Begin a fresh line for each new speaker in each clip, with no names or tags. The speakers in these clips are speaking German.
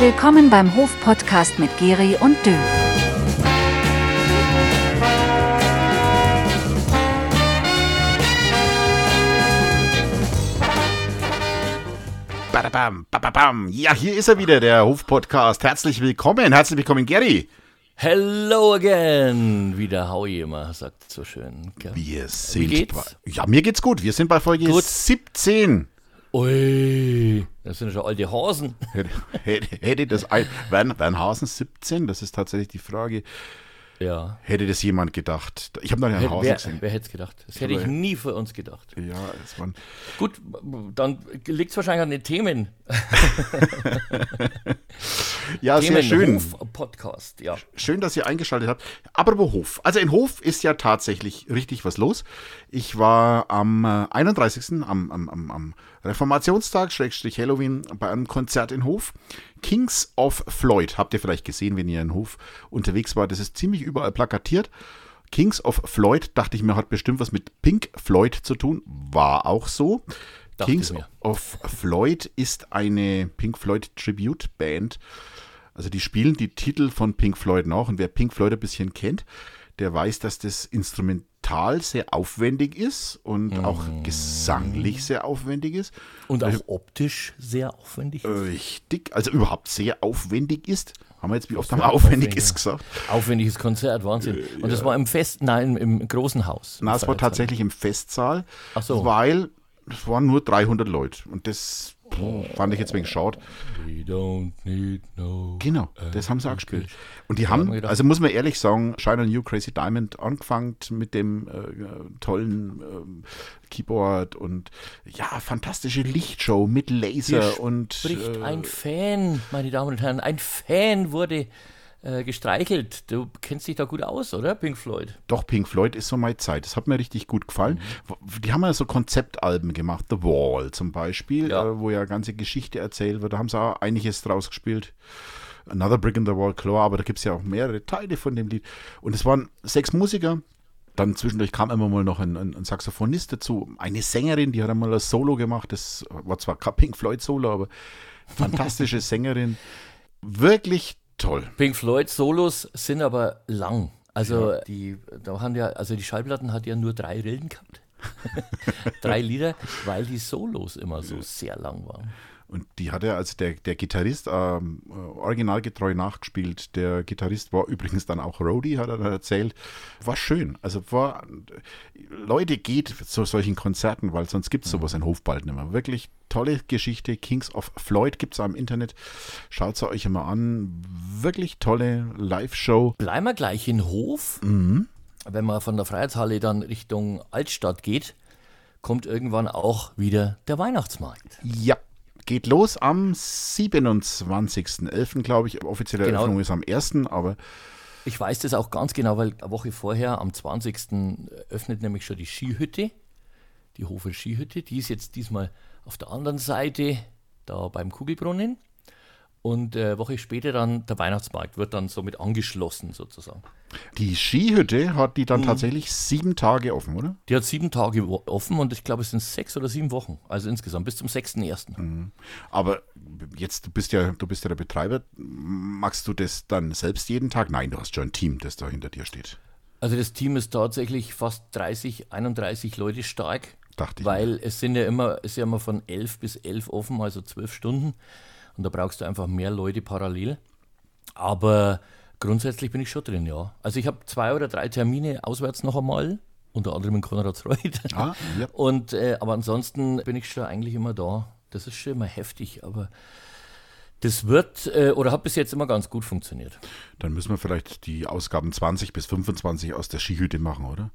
Willkommen beim Hof-Podcast mit Geri und Dö.
Badabam, bababam. Ja, hier ist er wieder, der Hof-Podcast. Herzlich willkommen, herzlich willkommen, Gary.
Hello again, wie der Howie immer sagt so schön. gell?
Wir sind
geht's?
bei, ja, mir geht's gut. Wir sind bei Folge
Gut.
17.
Ui, das sind ja schon alte Hasen.
Hätte, hätte, das ein, werden, werden Hasen 17? Das ist tatsächlich die Frage.
Ja.
Hätte das jemand gedacht? Ich habe noch einen Hasen
wer,
gesehen.
wer hätte es gedacht? Das hätte ich nie für uns gedacht.
Ja, es waren,
Gut, dann liegt es wahrscheinlich an den Themen.
ja sehr
Themen
schön.
Hof-Podcast, ja.
Schön, dass ihr eingeschaltet habt. Apropos Hof. Also in Hof ist ja tatsächlich richtig was los. Ich war am äh, 31. am, am, am, am Reformationstag, Schrägstrich Halloween, bei einem Konzert in Hof. Kings of Floyd. Habt ihr vielleicht gesehen, wenn ihr in Hof unterwegs wart. Das ist ziemlich überall plakatiert. Kings of Floyd, dachte ich mir, hat bestimmt was mit Pink Floyd zu tun. War auch so.
Dachte
Kings of Floyd ist eine Pink Floyd Tribute Band. Also die spielen die Titel von Pink Floyd nach und wer Pink Floyd ein bisschen kennt, der weiß, dass das instrumental sehr aufwendig ist und auch gesanglich sehr aufwendig ist.
Und auch optisch sehr aufwendig.
Richtig, also überhaupt sehr aufwendig ist. Haben wir jetzt, wie oft haben wir Aufwendiges gesagt?
Aufwendiges Konzert, Wahnsinn. Und das war im Fest, nein, im, im großen Haus.
Na, es war tatsächlich im Festsaal,
so.
weil es waren nur 300 Leute und das fand ich jetzt wegen schade.
We don't need no.
Genau, das haben sie auch gespielt. Und die haben, also muss man ehrlich sagen, Shine on You, Crazy Diamond angefangen mit dem äh, tollen ähm, Keyboard und ja, fantastische Lichtshow mit Laser
Hier
und
spricht
äh,
ein Fan, meine Damen und Herren. Ein Fan wurde äh, gestreichelt. Du kennst dich da gut aus, oder, Pink Floyd?
doch Pink Floyd ist so meine Zeit. Das hat mir richtig gut gefallen.
Mhm.
Die haben ja so Konzeptalben gemacht, The Wall zum Beispiel,
Ja.
äh, wo ja ganze Geschichte erzählt wird. Da haben sie auch einiges draus gespielt. Another Brick in the Wall, klar, aber da gibt es ja auch mehrere Teile von dem Lied. Und es waren sechs Musiker. Dann zwischendurch kam immer mal noch ein, ein, ein Saxophonist dazu. Eine Sängerin, die hat einmal ein Solo gemacht. Das war zwar kein Pink Floyd Solo, aber fantastische Sängerin. Wirklich toll.
Pink Floyd Solos sind aber lang. Also die, da haben ja, also die Schallplatten hat ja nur drei Rillen gehabt. Drei Lieder, weil die Solos immer so sehr lang waren.
Und die hat er, also der, der Gitarrist, ähm, äh, originalgetreu nachgespielt. Der Gitarrist war übrigens dann auch Roadie, hat er dann erzählt. War schön. Also war, Leute, geht zu solchen Konzerten, weil sonst gibt es sowas in Hofbald nicht mehr. Wirklich tolle Geschichte. Kings of Floyd gibt es im Internet. Schaut es euch immer an. Wirklich tolle Live-Show.
Bleiben wir gleich in Hof. Wenn man von der Freiheitshalle dann Richtung Altstadt geht, kommt irgendwann auch wieder der Weihnachtsmarkt.
Ja. Geht los am 27.11., glaube ich. Offizielle
Genau.
Eröffnung ist am 1., aber
Ich weiß das auch ganz genau, weil eine Woche vorher, am 20. öffnet nämlich schon die Skihütte, die Hofer Skihütte. Die ist jetzt diesmal auf der anderen Seite, da beim Kugelbrunnen. Und äh, eine Woche später dann der Weihnachtsmarkt wird dann somit angeschlossen sozusagen.
die Skihütte hat die dann tatsächlich sieben Tage offen, oder?
Die hat sieben Tage offen und ich glaube, es sind sechs oder sieben Wochen. Also insgesamt bis zum 6.1.
Aber jetzt, du bist ja, du bist ja der Betreiber. Magst du das dann selbst jeden Tag? Nein, du hast schon ein Team, das da hinter dir steht.
Also das Team ist tatsächlich fast 30, 31 Leute stark.
Dachte ich
Weil es sind ja immer, es ist ja immer von 11 bis 11 offen, also 12 Stunden. Und da brauchst du einfach mehr Leute parallel. Aber grundsätzlich bin ich schon drin, ja. Also ich habe zwei oder drei Termine auswärts noch einmal, unter anderem in Konradsreuth.
Ah, ja.
Und, äh, aber ansonsten bin ich schon eigentlich immer da. Das ist schon immer heftig, aber das wird äh, oder hat bis jetzt immer ganz gut funktioniert.
Dann müssen wir vielleicht die Ausgaben 20 bis 25 aus der Skihütte machen, oder?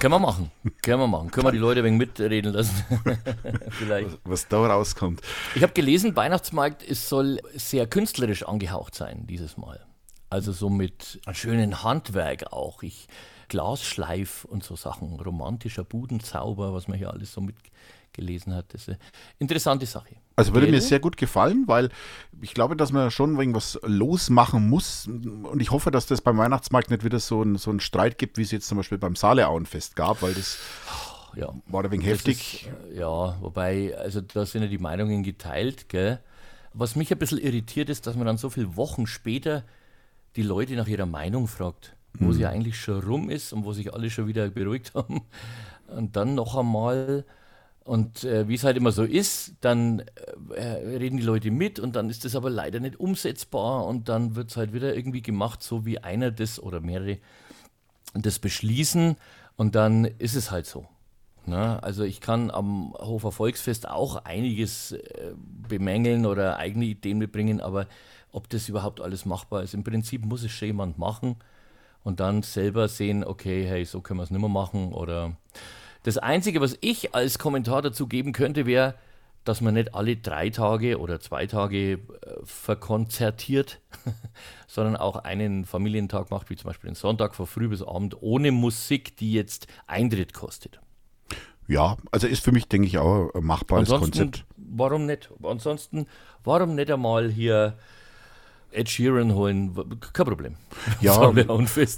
Können wir machen. Können wir machen. Können wir die Leute wenig mitreden lassen. Vielleicht.
Was da rauskommt.
Ich habe gelesen, Weihnachtsmarkt es soll sehr künstlerisch angehaucht sein dieses Mal. Also so mit einem schönen Handwerk auch. Ich Glasschleif und so Sachen, romantischer Budenzauber, was man hier alles so mitgelesen hat. Das ist eine interessante Sache.
Also würde mir sehr gut gefallen, weil ich glaube, dass man schon irgendwas losmachen muss. Und ich hoffe, dass das beim Weihnachtsmarkt nicht wieder so ein, so ein Streit gibt, wie es jetzt zum Beispiel beim Saaleauenfest gab, weil das
Ja.
war ein wenig heftig.
Ist, äh, ja, wobei, also da sind ja die Meinungen geteilt, gell? was mich ein bisschen irritiert ist, dass man dann so viele Wochen später die Leute nach ihrer Meinung fragt, wo sie eigentlich schon rum ist und wo sich alle schon wieder beruhigt haben. Und dann noch einmal, und äh, wie es halt immer so ist, dann äh, reden die Leute mit und dann ist das aber leider nicht umsetzbar und dann wird es halt wieder irgendwie gemacht, so wie einer das oder mehrere das beschließen und dann ist es halt so. Ne? Also ich kann am Hofer Volksfest auch einiges äh, bemängeln oder eigene Ideen mitbringen, aber ob das überhaupt alles machbar ist, im Prinzip muss es schon jemand machen und dann selber sehen, okay, hey, so können wir es nicht mehr machen oder das Einzige, was ich als Kommentar dazu geben könnte, wäre, dass man nicht alle drei Tage oder zwei Tage äh, verkonzertiert, sondern auch einen Familientag macht, wie zum Beispiel den Sonntag von früh bis Abend, ohne Musik, die jetzt Eintritt kostet.
Ja, also ist für mich, denke ich, auch ein machbares
Ansonsten,
Konzept.
warum nicht? Ansonsten, warum nicht einmal hier Ed Sheeran holen? Kein Problem.
Ja.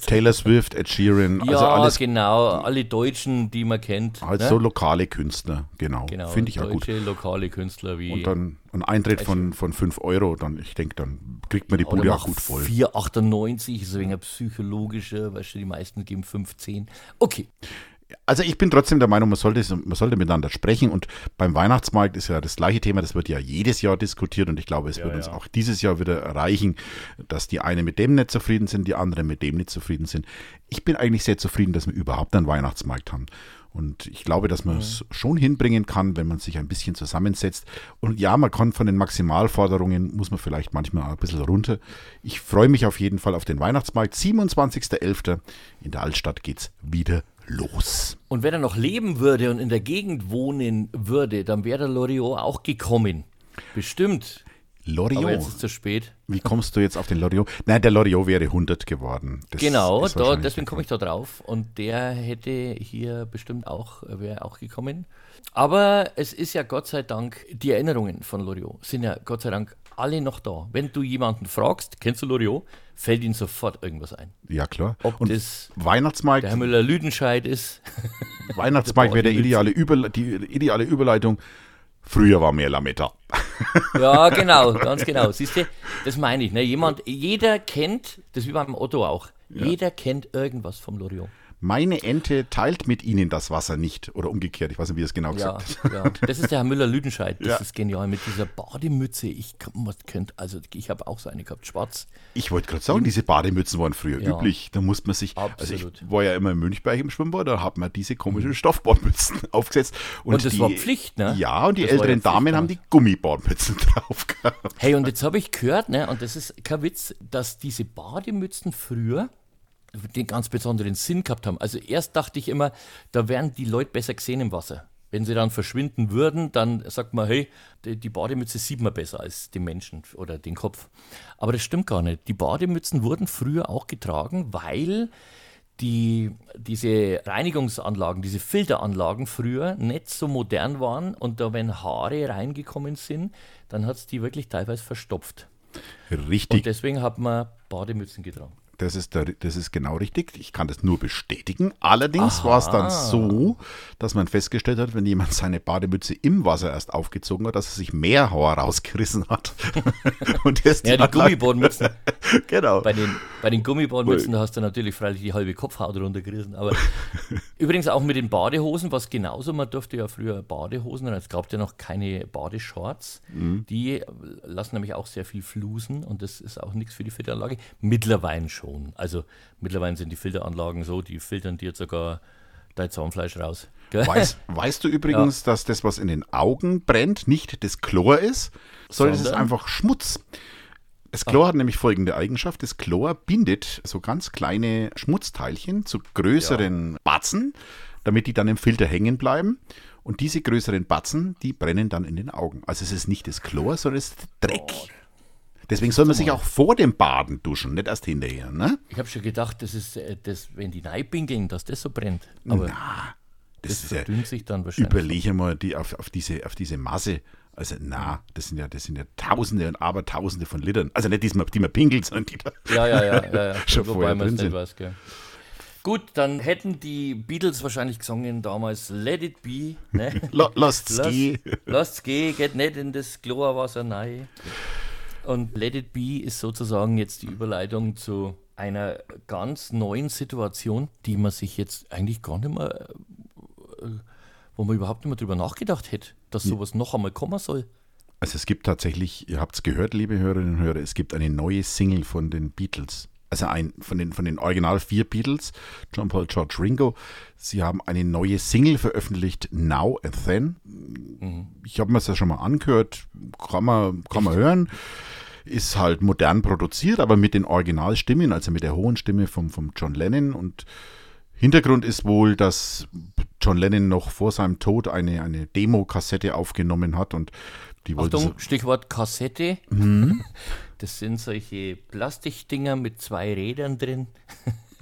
Taylor Swift, Ed Sheeran,
Ja,
also alles
genau. Alle Deutschen, die man kennt.
halt
ne?
so lokale Künstler, genau.
genau,
Finde ich auch gut.
deutsche, lokale Künstler wie.
Und dann ein Eintritt von, von 5 Euro, dann, ich denke, dann kriegt man die Bude auch gut voll.
4,98 ist ein psychologischer, weißt du, die meisten geben 15. Okay.
Also ich bin trotzdem der Meinung, man sollte, man sollte miteinander sprechen und beim Weihnachtsmarkt ist ja das gleiche Thema, das wird ja jedes Jahr diskutiert und ich glaube, es
Ja,
wird uns
ja.
auch dieses Jahr wieder erreichen, dass die einen mit dem nicht zufrieden sind, die anderen mit dem nicht zufrieden sind. Ich bin eigentlich sehr zufrieden, dass wir überhaupt einen Weihnachtsmarkt haben. Und ich glaube, dass man es schon hinbringen kann, wenn man sich ein bisschen zusammensetzt. Und ja, man kann von den Maximalforderungen, muss man vielleicht manchmal ein bisschen runter. Ich freue mich auf jeden Fall auf den Weihnachtsmarkt. 27.11. in der Altstadt geht's wieder los.
Und wenn er noch leben würde und in der Gegend wohnen würde, dann wäre der Loriot auch gekommen. Bestimmt. Aber jetzt
Loriot.
ist es zu spät.
Wie kommst du jetzt auf den Loriot? Nein, der Loriot wäre 100 geworden. Das
Genau, da, deswegen komme ich da drauf. Und der hätte hier bestimmt auch, wäre auch gekommen. Aber es ist ja Gott sei Dank, die Erinnerungen von Loriot sind ja Gott sei Dank alle noch da. Wenn du jemanden fragst, kennst du Loriot, fällt ihm sofort irgendwas ein.
Ja, klar.
Ob
Und
das
Weihnachtsmarkt,
der Herr Müller-Lüdenscheid ist.
Weihnachtsmarkt wäre der ideale die ideale Überleitung. Früher war mehr Lametta.
Ja, genau, ganz genau. Siehst du, das meine ich. Ne? Jemand, jeder kennt, das ist wie beim Otto auch, jeder kennt irgendwas vom Loriot.
Meine Ente teilt mit Ihnen das Wasser nicht. Oder umgekehrt, ich weiß nicht, wie es genau
Ja,
gesagt hat.
ja, das ist der Herr Müller-Lüdenscheid. Das
Ja.
ist genial mit dieser Bademütze. Ich könnte, also ich habe auch so eine gehabt, schwarz.
Ich wollte gerade sagen, diese Bademützen waren früher
Ja.
üblich. Da musste man sich, also
Absolut.
ich war ja immer in Münchberg im Schwimmbad, da hat man diese komischen Stoffbadmützen aufgesetzt.
Und das war Pflicht, ne?
Ja, und die
Das
älteren Damen haben die Gummibadmützen drauf gehabt.
Hey, und jetzt habe ich gehört, ne, und das ist kein Witz, dass diese Bademützen früher den ganz besonderen Sinn gehabt haben. Also erst dachte ich immer, da wären die Leute besser gesehen im Wasser. Wenn sie dann verschwinden würden, dann sagt man, hey, die, Bademütze sieht man besser als den Menschen oder den Kopf. Aber das stimmt gar nicht. Die Bademützen wurden früher auch getragen, weil die, diese Reinigungsanlagen, diese Filteranlagen früher nicht so modern waren und da, wenn Haare reingekommen sind, dann hat es die wirklich teilweise verstopft.
Richtig.
Und deswegen hat man Bademützen getragen.
Das ist, der, das ist genau richtig. Ich kann das nur bestätigen. Allerdings war es dann so, dass man festgestellt hat, wenn jemand seine Bademütze im Wasser erst aufgezogen hat, dass er sich mehr Haar rausgerissen hat. Und das
Ja, die Gummibadmützen.
Genau.
Bei den, bei den Gummibadmützen, da hast du natürlich freilich die halbe Kopfhaut runtergerissen. Aber übrigens auch mit den Badehosen, was genauso, man durfte ja früher Badehosen, es gab ja noch keine Badeshorts. Die lassen nämlich auch sehr viel flusen und das ist auch nichts für die Filteranlage. Mittlerweile schon. Also mittlerweile sind die Filteranlagen so, die filtern dir sogar dein Zahnfleisch raus.
Weiß, weißt du übrigens, dass das, was in den Augen brennt, nicht das Chlor ist, sondern es ist einfach Schmutz. Das Chlor hat nämlich folgende Eigenschaft. Das Chlor bindet so ganz kleine Schmutzteilchen zu größeren Batzen, damit die dann im Filter hängen bleiben. Und diese größeren Batzen, die brennen dann in den Augen. Also es ist nicht das Chlor, sondern es ist Dreck. Deswegen soll man sich auch vor dem Baden duschen, nicht erst hinterher. Ne?
Ich habe schon gedacht, das ist, äh, das, wenn die Neipingeln, dass das so brennt. Aber
Das,
das
ja,
verdünnt sich dann wahrscheinlich.
Überlege mal die, auf, auf, diese, auf diese Masse. Also, na, das sind ja, das sind ja Tausende und Abertausende von Litern. Also nicht die, die man pinkelt, sondern die da.
Ja, ja, ja, ja, ja.
Schon
wobei
vorher
man es
drin
nicht
sind.
weiß, gell. Gut, dann hätten die Beatles wahrscheinlich gesungen damals Let it be. Ne?
La- Lasst's
Lass-
gehen.
Lasst's gehen, geht nicht in das Chlorwasser rein. Und Let It Be ist sozusagen jetzt die Überleitung zu einer ganz neuen Situation, die man sich jetzt eigentlich gar nicht mehr, äh, wo man überhaupt nicht mehr drüber nachgedacht hätte, dass sowas noch einmal kommen soll.
Also es gibt tatsächlich, ihr habt es gehört, liebe Hörerinnen und Hörer, es gibt eine neue Single von den Beatles. Also ein, von, den, von den Original vier Beatles, John Paul, George, Ringo. Sie haben eine neue Single veröffentlicht, Now and Then. Mhm. Ich habe mir das ja schon mal angehört, kann man, kann man hören. Ist halt modern produziert, aber mit den Originalstimmen, also mit der hohen Stimme vom, vom John Lennon. Und Hintergrund ist wohl, dass John Lennon noch vor seinem Tod eine, eine Demo-Kassette aufgenommen hat und die
Achtung,
so
Stichwort Kassette. Mhm. Das sind solche Plastikdinger mit zwei Rädern drin.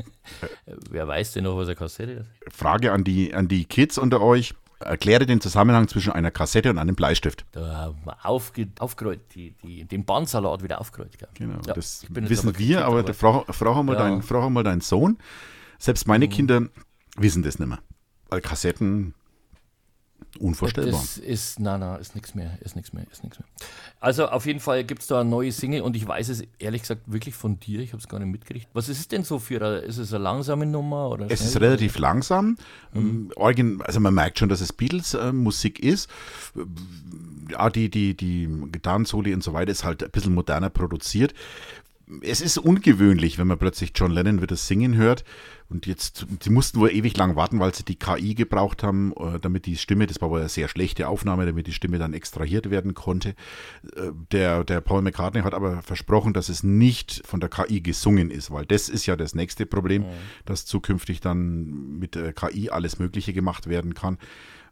Wer weiß denn noch, was eine Kassette ist?
Frage an die, an die Kids unter euch. Erkläre den Zusammenhang zwischen einer Kassette und einem Bleistift.
Da haben wir aufge, aufgerollt, die, die, den Bandsalat wieder aufgerollt.
Genau, ja, das wissen wir, aber, aber frag, frag, mal ja. dein, frag mal deinen Sohn. Selbst meine mhm. Kinder wissen das nicht mehr. Weil Kassetten Unvorstellbar.
Das ist, nein, nein, ist nichts mehr, ist nichts mehr, ist nichts mehr. Also auf jeden Fall gibt es da eine neue Single und ich weiß es ehrlich gesagt wirklich von dir, ich habe es gar nicht mitgekriegt. Was ist es denn so für eine, ist es eine langsame Nummer? Oder
es ist relativ langsam. Mhm. Also man merkt schon, dass es Beatles-Musik äh, ist. Ja, die, die, die Gitarrensoli und so weiter ist halt ein bisschen moderner produziert es ist ungewöhnlich, wenn man plötzlich John Lennon wieder singen hört. Und jetzt, sie mussten wohl ewig lang warten, weil sie die KI gebraucht haben, äh, damit die Stimme, das war wohl eine sehr schlechte Aufnahme, damit die Stimme dann extrahiert werden konnte. Äh, der, der Paul McCartney hat aber versprochen, dass es nicht von der KI gesungen ist, weil das ist ja das nächste Problem, mhm. dass zukünftig dann mit der KI alles Mögliche gemacht werden kann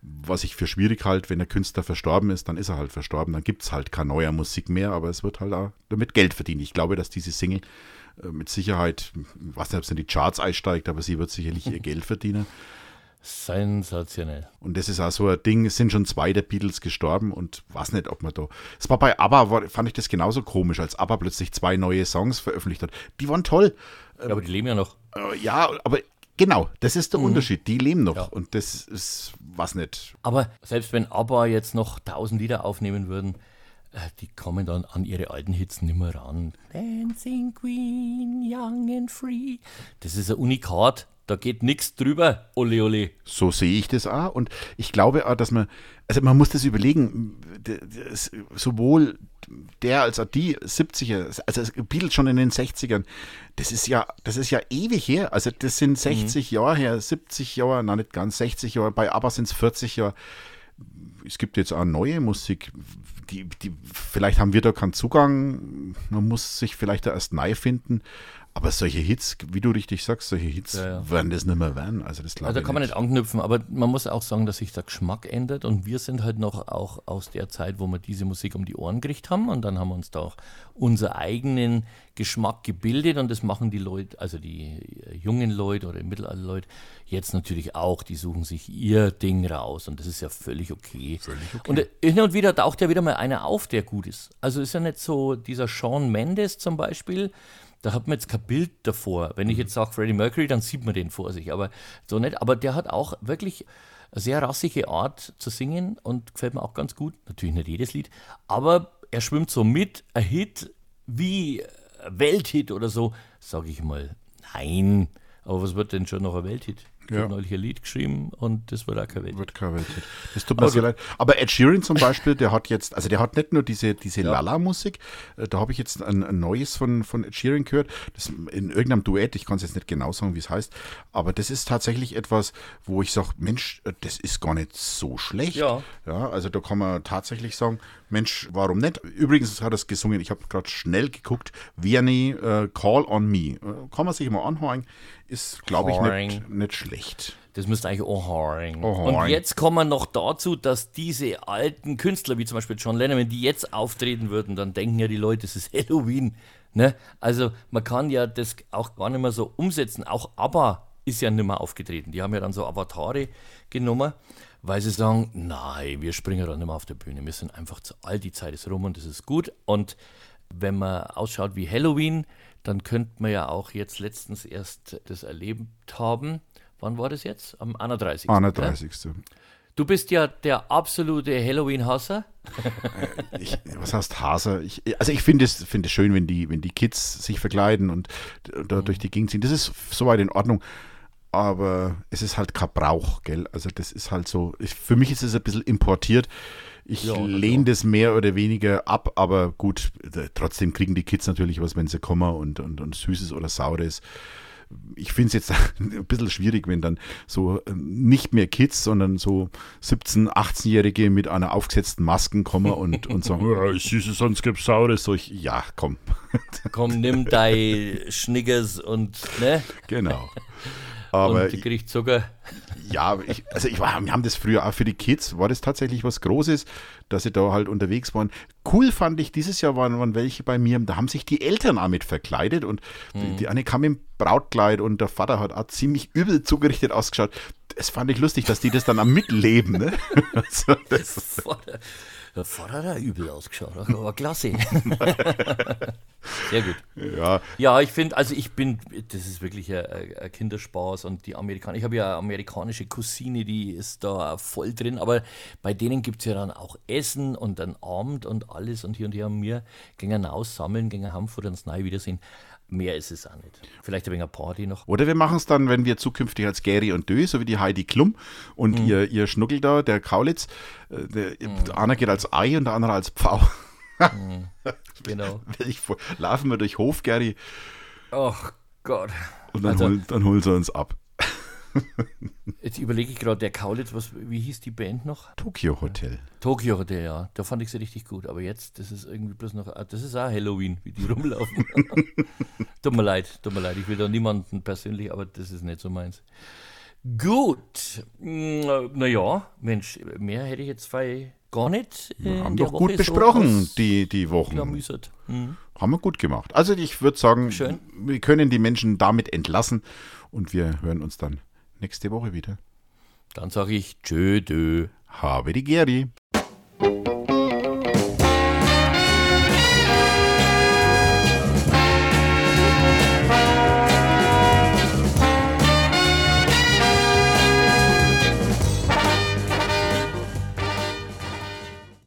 was ich für schwierig halte, wenn der Künstler verstorben ist, dann ist er halt verstorben, dann gibt es halt keine neue Musik mehr, aber es wird halt auch damit Geld verdient. Ich glaube, dass diese Single äh, mit Sicherheit, ich weiß nicht, ob es in die Charts einsteigt, aber sie wird sicherlich ihr Geld verdienen.
Sensationell.
Und das ist auch so ein Ding, es sind schon zwei der Beatles gestorben und weiß nicht, ob man da. Es war bei ABBA, war, fand ich das genauso komisch, als ABBA plötzlich zwei neue Songs veröffentlicht hat. Die waren toll.
Ja, aber die leben ja noch.
Äh, ja, aber Genau, das ist der mhm. Unterschied. Die leben noch ja. und das ist was nicht.
Aber selbst wenn ABBA jetzt noch 1000 Lieder aufnehmen würden, äh, die kommen dann an ihre alten Hits nicht mehr ran. Dancing Queen, Young and Free. Das ist ein Unikat. Da geht nichts drüber, ole ole.
So sehe ich das auch. Und ich glaube auch, dass man, also man muss das überlegen, sowohl der als auch die 70er, also Beatles schon in den 60ern, das ist ja, das ist ja ewig her. Also das sind 60 mhm. Jahre her, 70 Jahre, nein, nicht ganz 60 Jahre, bei ABBA sind es 40 Jahre. Es gibt jetzt auch neue Musik, die, die, vielleicht haben wir da keinen Zugang, man muss sich vielleicht da erst neu finden. Aber solche Hits, wie du richtig sagst, solche Hits ja, ja. werden das nicht mehr werden. Also, das
also da kann man nicht anknüpfen, aber man muss auch sagen, dass sich der Geschmack ändert und wir sind halt noch auch aus der Zeit, wo wir diese Musik um die Ohren gekriegt haben und dann haben wir uns da auch unseren eigenen Geschmack gebildet und das machen die Leute, also die jungen Leute oder die Mittelalter-Leute jetzt natürlich auch, die suchen sich ihr Ding raus und das ist ja völlig okay. Völlig okay. Und hin und wieder taucht ja wieder mal einer auf, der gut ist. Also ist ja nicht so dieser Sean Mendes zum Beispiel, da hat man jetzt kein Bild davor. Wenn ich jetzt sage Freddie Mercury, dann sieht man den vor sich, aber so nicht. Aber der hat auch wirklich eine sehr rassige Art zu singen und gefällt mir auch ganz gut. Natürlich nicht jedes Lied, aber er schwimmt so mit. Ein Hit wie Welthit oder so, sage ich mal, nein. Aber was wird denn schon noch ein Welthit? Ich ja. habe neulich ein Lied geschrieben und das wird auch Welthit. Wird
Welthit. Das tut mir sehr leid. Aber Ed Sheeran zum Beispiel, der hat jetzt, also der hat nicht nur diese, diese ja. Lala-Musik, äh, da habe ich jetzt ein, ein, neues von, von Ed Sheeran gehört, das in irgendeinem Duett, ich kann es jetzt nicht genau sagen, wie es heißt, aber das ist tatsächlich etwas, wo ich sage, Mensch, äh, das ist gar nicht so schlecht. Ja. ja. Also da kann man tatsächlich sagen, Mensch, warum nicht? Übrigens hat er es gesungen, ich habe gerade schnell geguckt, Vianney, uh, Call on Me. Kann man sich mal anhören ist, glaube ich, nicht, nicht schlecht.
Das müsste eigentlich Ohoring. Und jetzt kommen wir noch dazu, dass diese alten Künstler, wie zum Beispiel John Lennon, wenn die jetzt auftreten würden, dann denken ja die Leute, es ist Halloween. Ne? Also man kann ja das auch gar nicht mehr so umsetzen. Auch ABBA ist ja nicht mehr aufgetreten. Die haben ja dann so Avatare genommen, weil sie sagen, nein, wir springen dann nicht mehr auf der Bühne. Wir sind einfach zu alt, die Zeit ist rum und das ist gut. Und wenn man ausschaut wie Halloween, dann könnte man ja auch jetzt letztens erst das erlebt haben. Wann war das jetzt? Am 31.
31. Ja?
Du bist ja der absolute Halloween-Hasser.
ich, was heißt Hase? Ich, also ich finde es, find es schön, wenn die, wenn die Kids sich verkleiden und da durch die Gegend ziehen. Das ist soweit in Ordnung. Aber es ist halt kein Brauch, gell? Also das ist halt so, ich, für mich ist es ein bisschen importiert. Ich
Ja,
lehne das mehr oder weniger ab, aber gut, trotzdem kriegen die Kids natürlich was, wenn sie kommen und, und, und Süßes oder Saures. Ich finde es jetzt ein bisschen schwierig, wenn dann so äh, nicht mehr Kids, sondern so 17-, 18-Jährige mit einer aufgesetzten Masken kommen und, und sagen, ja, Süßes, sonst gibt's Saures. So ich, ja, komm,
Komm, nimm dein Schniggers und, ne?
genau. Aber
und kriegt Zucker.
Ja, ich, also ich war, wir haben das früher auch für die Kids, war das tatsächlich was Großes, dass sie da halt unterwegs waren. Cool fand ich, dieses Jahr waren, waren welche bei mir, da haben sich die Eltern auch mit verkleidet und die, die eine kam im Brautkleid und der Vater hat auch ziemlich übel zugerichtet ausgeschaut. Das fand ich lustig, dass die das dann am Mitleben, ne? Also das,
der Vater hat übel ausgeschaut, aber klasse. Sehr gut.
ja,
Ja, ich finde, also ich bin, das ist wirklich ein, ein Kinderspaß und die Amerikaner, ich habe ja eine amerikanische Cousine, die ist da voll drin, aber bei denen gibt es ja dann auch Essen und dann Abend und alles und hier und hier haben wir gingen raus, sammeln, gingen Hamfurt und Snei wiedersehen. Mehr ist es auch nicht. Vielleicht ein wenig eine Party noch.
Oder wir machen es dann, wenn wir zukünftig als Gary und Dö, so wie die Heidi Klum und ihr, ihr Schnuckel da, der Kaulitz, äh, der, der einer geht als Ei und der andere als Pfau.
Genau.
Ich, vor- laufen wir durch Hof, Gary,
Ach Gott.
und dann,
Also-
hol, dann holen sie uns ab.
Jetzt überlege ich gerade, der Kaulitz, was, wie hieß die Band noch?
Tokyo Hotel.
Tokyo Hotel, ja. Da fand ich sie richtig gut. Aber jetzt, das ist irgendwie bloß noch, ah, das ist auch Halloween, wie die rumlaufen. tut mir leid, tut mir leid. Ich will da niemanden persönlich, aber das ist nicht so meins. Gut. Naja, Mensch, mehr hätte ich jetzt zwei gar nicht. äh,
Wir haben doch
Woche
gut
so
besprochen, die, die Wochen.
ausgelamüsert. Hm.
Haben wir gut gemacht. Also ich würde sagen,
Schön.
wir können die Menschen damit entlassen und wir hören uns dann nächste Woche wieder.
Dann sage ich Tschö, dö.
Habe die Geri.